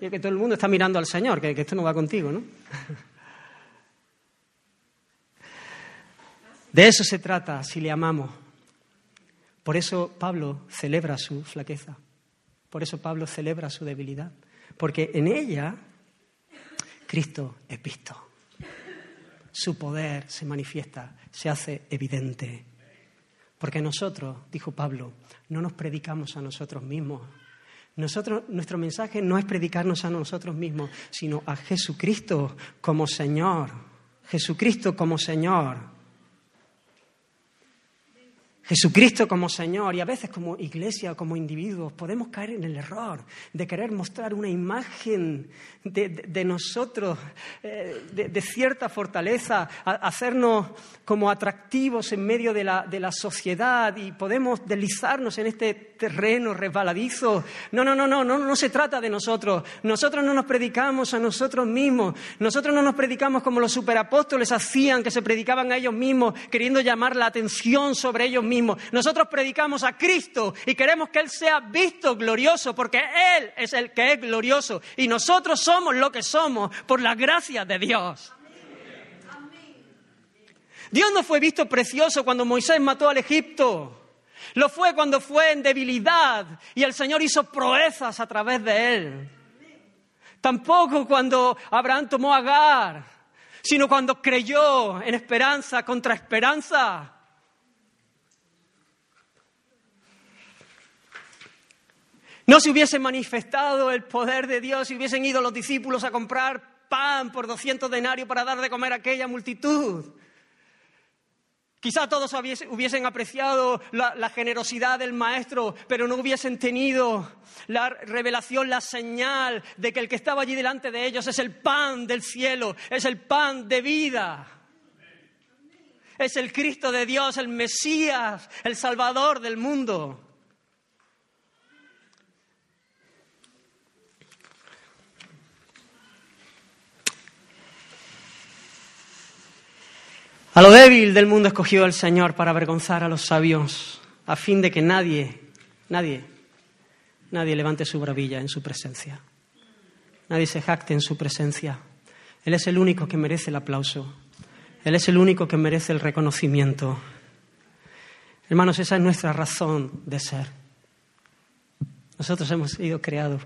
S2: Y que todo el mundo está mirando al Señor, que esto no va contigo, ¿no? De eso se trata si le amamos. Por eso Pablo celebra su flaqueza. Por eso Pablo celebra su debilidad. Porque en ella Cristo es visto. Su poder se manifiesta, se hace evidente. Porque nosotros, dijo Pablo, no nos predicamos a nosotros mismos. Nuestro mensaje no es predicarnos a nosotros mismos, sino a Jesucristo como Señor. Jesucristo como Señor. Jesucristo como Señor y a veces como iglesia, como individuos, podemos caer en el error de querer mostrar una imagen de, nosotros, eh, de, cierta fortaleza, hacernos como atractivos en medio de la, sociedad y podemos deslizarnos en este terreno resbaladizo. No, no, no, no, no, no se trata de nosotros. Nosotros no nos predicamos a nosotros mismos. Nosotros no nos predicamos como los superapóstoles hacían, que se predicaban a ellos mismos, queriendo llamar la atención sobre ellos mismos nosotros predicamos a Cristo y queremos que Él sea visto glorioso porque Él es el que es glorioso y nosotros somos lo que somos por la gracia de Dios. Dios no fue visto precioso cuando Moisés mató al Egipto. Lo fue cuando fue en debilidad y el Señor hizo proezas a través de él. Tampoco cuando Abraham tomó a Agar, sino cuando creyó en esperanza contra esperanza. No se hubiese manifestado el poder de Dios si hubiesen ido los discípulos a comprar pan por 200 denarios para dar de comer a aquella multitud. Quizá todos hubiesen apreciado la, la, generosidad del Maestro, pero no hubiesen tenido la revelación, la señal de que el que estaba allí delante de ellos es el pan del cielo, es el pan de vida. Es el Cristo de Dios, el Mesías, el Salvador del mundo. A lo débil del mundo escogió el Señor para avergonzar a los sabios, a fin de que nadie, nadie, nadie levante su bravilla en su presencia. Nadie se jacte en su presencia. Él es el único que merece el aplauso. Él es el único que merece el reconocimiento. Hermanos, esa es nuestra razón de ser. Nosotros hemos sido creados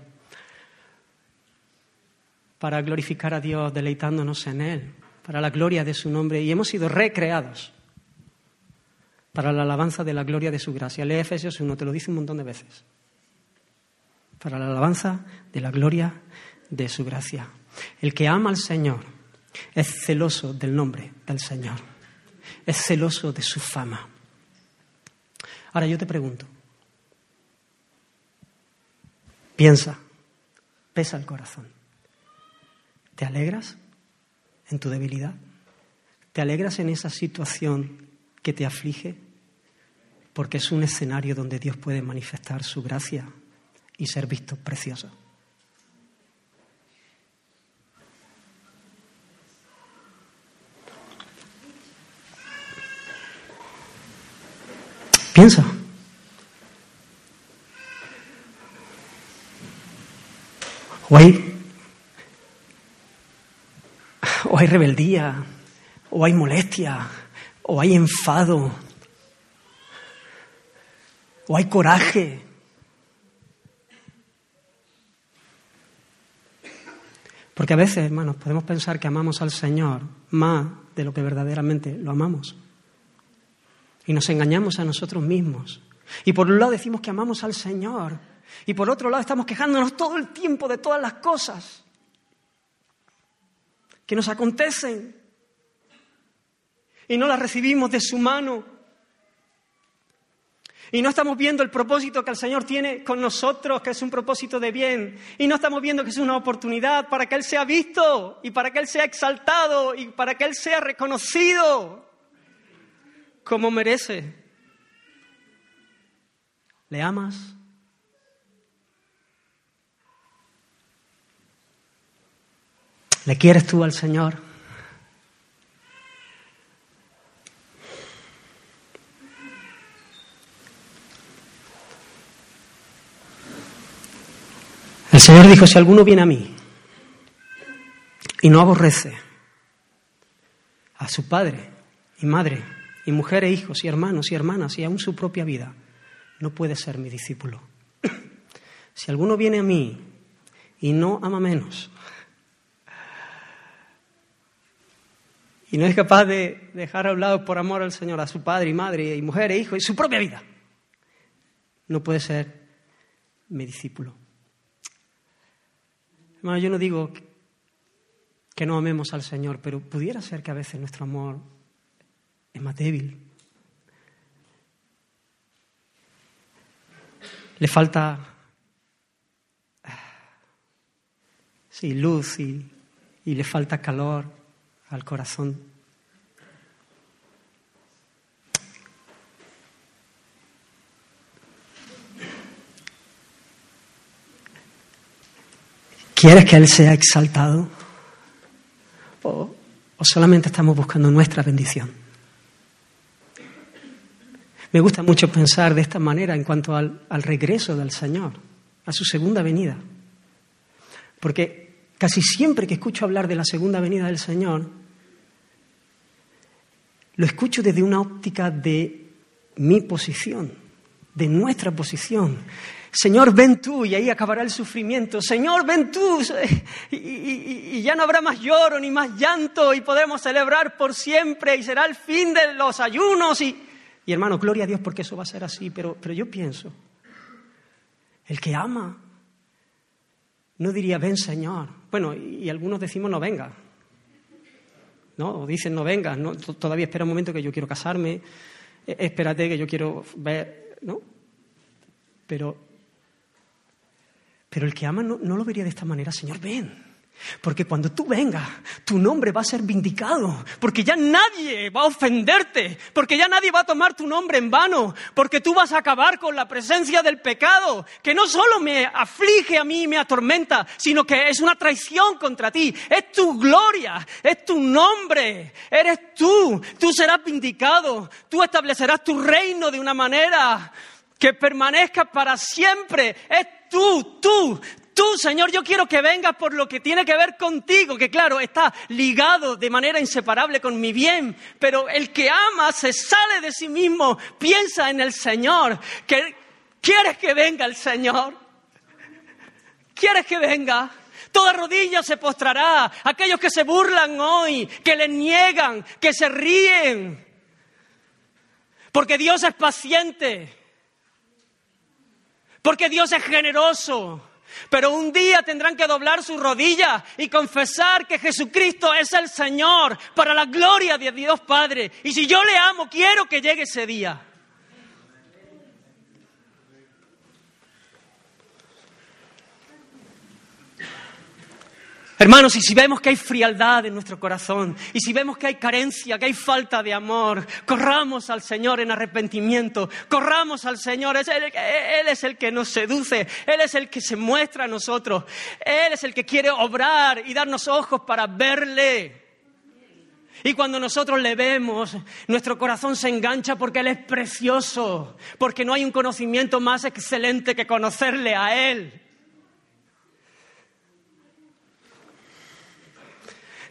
S2: para glorificar a Dios deleitándonos en Él para la gloria de su nombre y hemos sido recreados para la alabanza de la gloria de su gracia. Lee Efesios 1, te lo dice un montón de veces. Para la alabanza de la gloria de su gracia. El que ama al Señor es celoso del nombre del Señor. Es celoso de su fama. Ahora yo te pregunto, piensa, pesa el corazón. ¿Te alegras en tu debilidad? ¿Te alegras en esa situación que te aflige? Porque es un escenario donde Dios puede manifestar su gracia y ser visto precioso. Piensa. Hoy o hay rebeldía, o hay molestia, o hay enfado, o hay coraje. Porque a veces, hermanos, podemos pensar que amamos al Señor más de lo que verdaderamente lo amamos. Y nos engañamos a nosotros mismos. Y por un lado decimos que amamos al Señor. Y por otro lado estamos quejándonos todo el tiempo de todas las cosas que nos acontecen. Y no las recibimos de su mano. Y no estamos viendo el propósito que el Señor tiene con nosotros, que es un propósito de bien. Y no estamos viendo que es una oportunidad para que Él sea visto y para que Él sea exaltado y para que Él sea reconocido como merece. ¿Le amas? ¿Le quieres tú al Señor? El Señor dijo, si alguno viene a mí y no aborrece a su padre y madre y mujer e hijos y hermanos y hermanas y aún su propia vida, no puede ser mi discípulo. Si alguno viene a mí y no ama menos y no es capaz de dejar a un lado por amor al Señor a su padre y madre y mujer e hijo y su propia vida, no puede ser mi discípulo. Hermano, yo no digo que no amemos al Señor, pero pudiera ser que a veces nuestro amor es más débil. Le falta sí, luz y, y le falta calor al corazón. ¿Quieres que Él sea exaltado? ¿O, solamente estamos buscando nuestra bendición? Me gusta mucho pensar de esta manera en cuanto al, al regreso del Señor, a su segunda venida. Porque casi siempre que escucho hablar de la segunda venida del Señor, lo escucho desde una óptica de mi posición, de nuestra posición. Señor, ven tú y ahí acabará el sufrimiento. Señor, ven tú y, ya no habrá más lloro ni más llanto y podemos celebrar por siempre y será el fin de los ayunos. Y, y hermano, gloria a Dios porque eso va a ser así, pero, pero yo pienso, el que ama no diría, ven Señor. Bueno, y, algunos decimos, no venga. ¿No? O dicen, no venga, ¿no? todavía espera un momento que yo quiero casarme, e, espérate que yo quiero ver, ¿no? Pero pero el que ama no, lo vería de esta manera, Señor, ven. Porque cuando tú vengas, tu nombre va a ser vindicado, porque ya nadie va a ofenderte, porque ya nadie va a tomar tu nombre en vano, porque tú vas a acabar con la presencia del pecado, que no solo me aflige a mí y me atormenta, sino que es una traición contra ti. Es tu gloria, es tu nombre, eres tú, tú serás vindicado, tú establecerás tu reino de una manera que permanezca para siempre. Es tú, tú, tú, Señor, yo quiero que vengas por lo que tiene que ver contigo, que claro, está ligado de manera inseparable con mi bien, pero el que ama se sale de sí mismo, piensa en el Señor. ¿Quieres que venga el Señor? ¿Quieres que venga? Toda rodilla se postrará. Aquellos que se burlan hoy, que le niegan, que se ríen. Porque Dios es paciente porque Dios es generoso. Pero un día tendrán que doblar sus rodillas y confesar que Jesucristo es el Señor para la gloria de Dios Padre. Y si yo le amo, quiero que llegue ese día. Hermanos, y si vemos que hay frialdad en nuestro corazón, y si vemos que hay carencia, que hay falta de amor, corramos al Señor en arrepentimiento, corramos al Señor, Él es el que nos seduce, Él es el que se muestra a nosotros, Él es el que quiere obrar y darnos ojos para verle. Y cuando nosotros le vemos, nuestro corazón se engancha porque Él es precioso, porque no hay un conocimiento más excelente que conocerle a Él.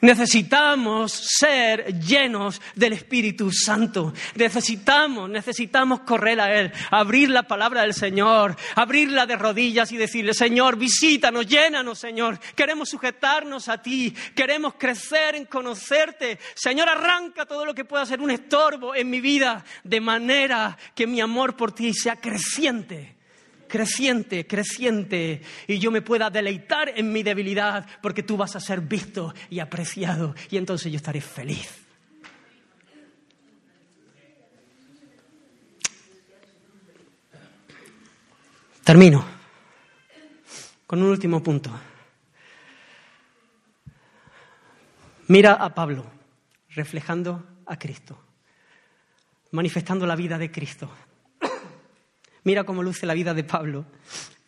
S2: Necesitamos ser llenos del Espíritu Santo. Necesitamos, necesitamos correr a Él, abrir la palabra del Señor, abrirla de rodillas y decirle, Señor, visítanos, llénanos, Señor. Queremos sujetarnos a ti, queremos crecer en conocerte. Señor, arranca todo lo que pueda ser un estorbo en mi vida, de manera que mi amor por ti sea creciente creciente, creciente, y yo me pueda deleitar en mi debilidad, porque tú vas a ser visto y apreciado, y entonces yo estaré feliz. Termino con un último punto. Mira a Pablo reflejando a Cristo, manifestando la vida de Cristo. Mira cómo luce la vida de Pablo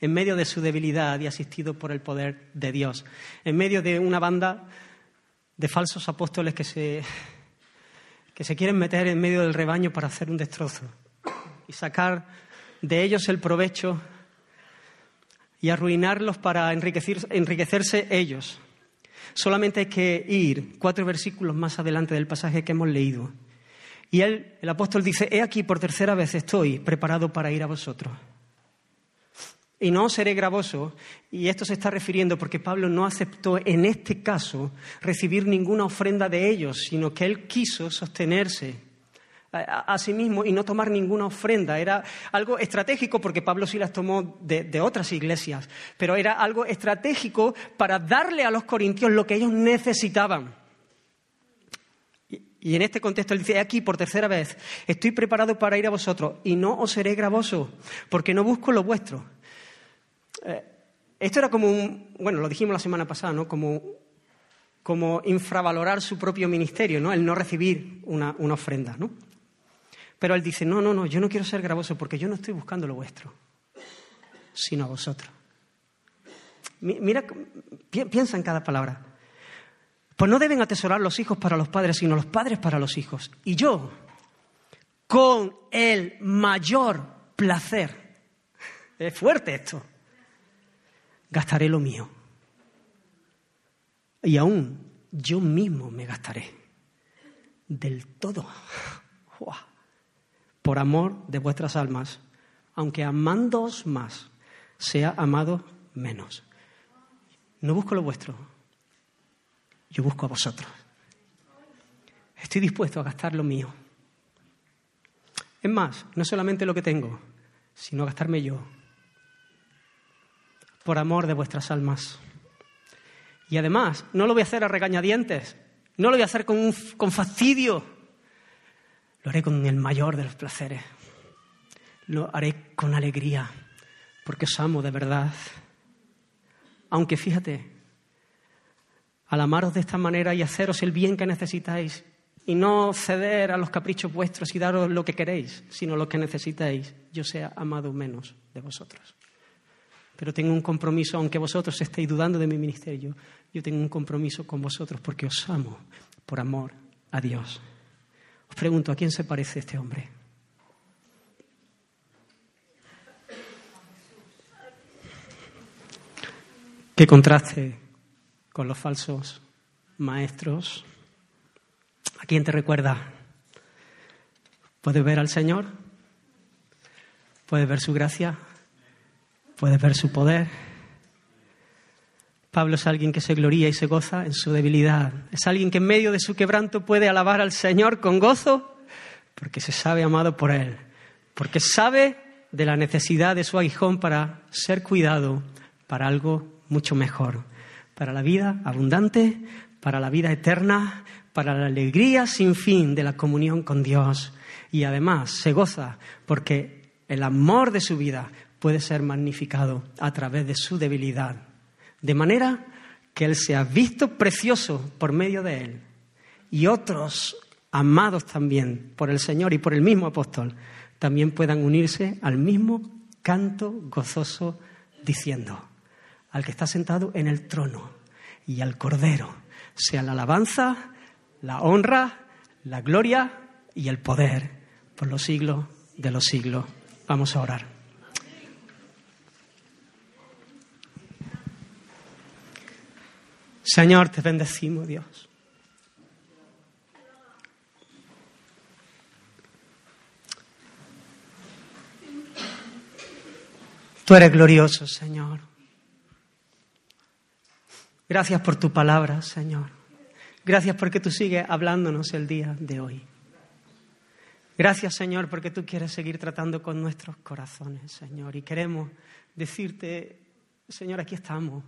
S2: en medio de su debilidad y asistido por el poder de Dios, en medio de una banda de falsos apóstoles que se, que se quieren meter en medio del rebaño para hacer un destrozo y sacar de ellos el provecho y arruinarlos para enriquecerse ellos. Solamente hay que ir cuatro versículos más adelante del pasaje que hemos leído y él, el apóstol dice, he aquí por tercera vez estoy preparado para ir a vosotros. Y no seré gravoso, y esto se está refiriendo porque Pablo no aceptó en este caso recibir ninguna ofrenda de ellos, sino que él quiso sostenerse a, sí mismo y no tomar ninguna ofrenda. Era algo estratégico porque Pablo sí las tomó de, otras iglesias, pero era algo estratégico para darle a los corintios lo que ellos necesitaban. Y en este contexto él dice, aquí por tercera vez, estoy preparado para ir a vosotros y no os seré gravoso, porque no busco lo vuestro. Eh, esto era como un, bueno, lo dijimos la semana pasada, ¿no? Como, como infravalorar su propio ministerio, ¿no? El no recibir una, una ofrenda, ¿no? Pero él dice, no, no, no, yo no quiero ser gravoso porque yo no estoy buscando lo vuestro, sino a vosotros. Mira, piensa en cada palabra. Pues no deben atesorar los hijos para los padres, sino los padres para los hijos. Y yo, con el mayor placer, es fuerte esto, gastaré lo mío. Y aún yo mismo me gastaré del todo por amor de vuestras almas, aunque amándoos más, sea amado menos. No busco lo vuestro, yo busco a vosotros. Estoy dispuesto a gastar lo mío. Es más, no solamente lo que tengo, sino gastarme yo, por amor de vuestras almas. Y además, no lo voy a hacer a regañadientes, no lo voy a hacer con, con fastidio, lo haré con el mayor de los placeres, lo haré con alegría, porque os amo de verdad. Aunque fíjate, al amaros de esta manera y haceros el bien que necesitáis y no ceder a los caprichos vuestros y daros lo que queréis, sino lo que necesitáis, yo sea amado menos de vosotros. Pero tengo un compromiso, aunque vosotros estéis dudando de mi ministerio, yo tengo un compromiso con vosotros porque os amo por amor a Dios. Os pregunto, ¿a quién se parece este hombre? ¿Qué contraste con los falsos maestros. ¿A quién te recuerda? ¿Puedes ver al Señor? ¿Puedes ver su gracia? ¿Puedes ver su poder? Pablo es alguien que se gloría y se goza en su debilidad. Es alguien que en medio de su quebranto puede alabar al Señor con gozo porque se sabe amado por Él, porque sabe de la necesidad de su aguijón para ser cuidado para algo mucho mejor para la vida abundante, para la vida eterna, para la alegría sin fin de la comunión con Dios. Y además se goza porque el amor de su vida puede ser magnificado a través de su debilidad. De manera que Él sea visto precioso por medio de Él y otros amados también por el Señor y por el mismo apóstol también puedan unirse al mismo canto gozoso diciendo, al que está sentado en el trono y al Cordero, sea la alabanza, la honra, la gloria y el poder por los siglos de los siglos. Vamos a orar. Señor, te bendecimos, Dios. Tú eres glorioso, Señor. Gracias por tu palabra, Señor. Gracias porque tú sigues hablándonos el día de hoy. Gracias, Señor, porque tú quieres seguir tratando con nuestros corazones, Señor. Y queremos decirte, Señor, aquí estamos.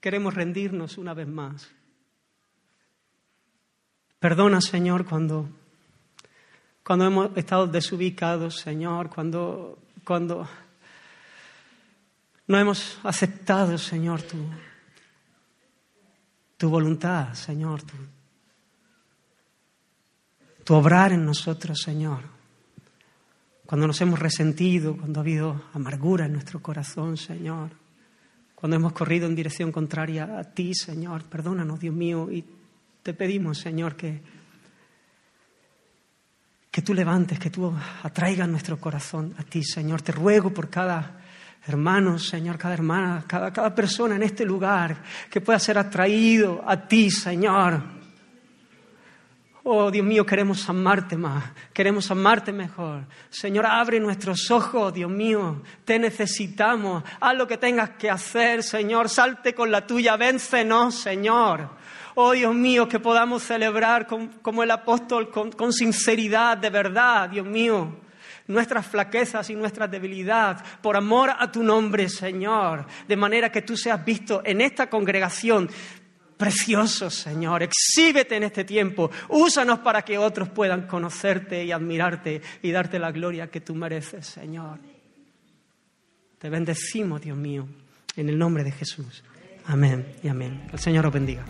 S2: Queremos rendirnos una vez más. Perdona, Señor, cuando, cuando hemos estado desubicados, Señor, cuando, cuando no hemos aceptado, Señor, tu, tu voluntad, Señor, tu, tu obrar en nosotros, Señor. Cuando nos hemos resentido, cuando ha habido amargura en nuestro corazón, Señor. Cuando hemos corrido en dirección contraria a ti, Señor. Perdónanos, Dios mío, y te pedimos, Señor, que, que tú levantes, que tú atraigas nuestro corazón a ti, Señor. Te ruego por cada hermano, Señor, cada hermana, cada, cada persona en este lugar que pueda ser atraído a ti, Señor. Oh, Dios mío, queremos amarte más, queremos amarte mejor. Señor, abre nuestros ojos, Dios mío, te necesitamos. Haz lo que tengas que hacer, Señor. Salte con la tuya, véncenos, Señor. Oh, Dios mío, que podamos celebrar como el apóstol con, sinceridad, de verdad, Dios mío nuestras flaquezas y nuestras debilidades, por amor a tu nombre, Señor, de manera que tú seas visto en esta congregación precioso, Señor. Exhíbete en este tiempo. Úsanos para que otros puedan conocerte y admirarte y darte la gloria que tú mereces, Señor. Te bendecimos, Dios mío, en el nombre de Jesús. Amén y amén. El Señor os bendiga.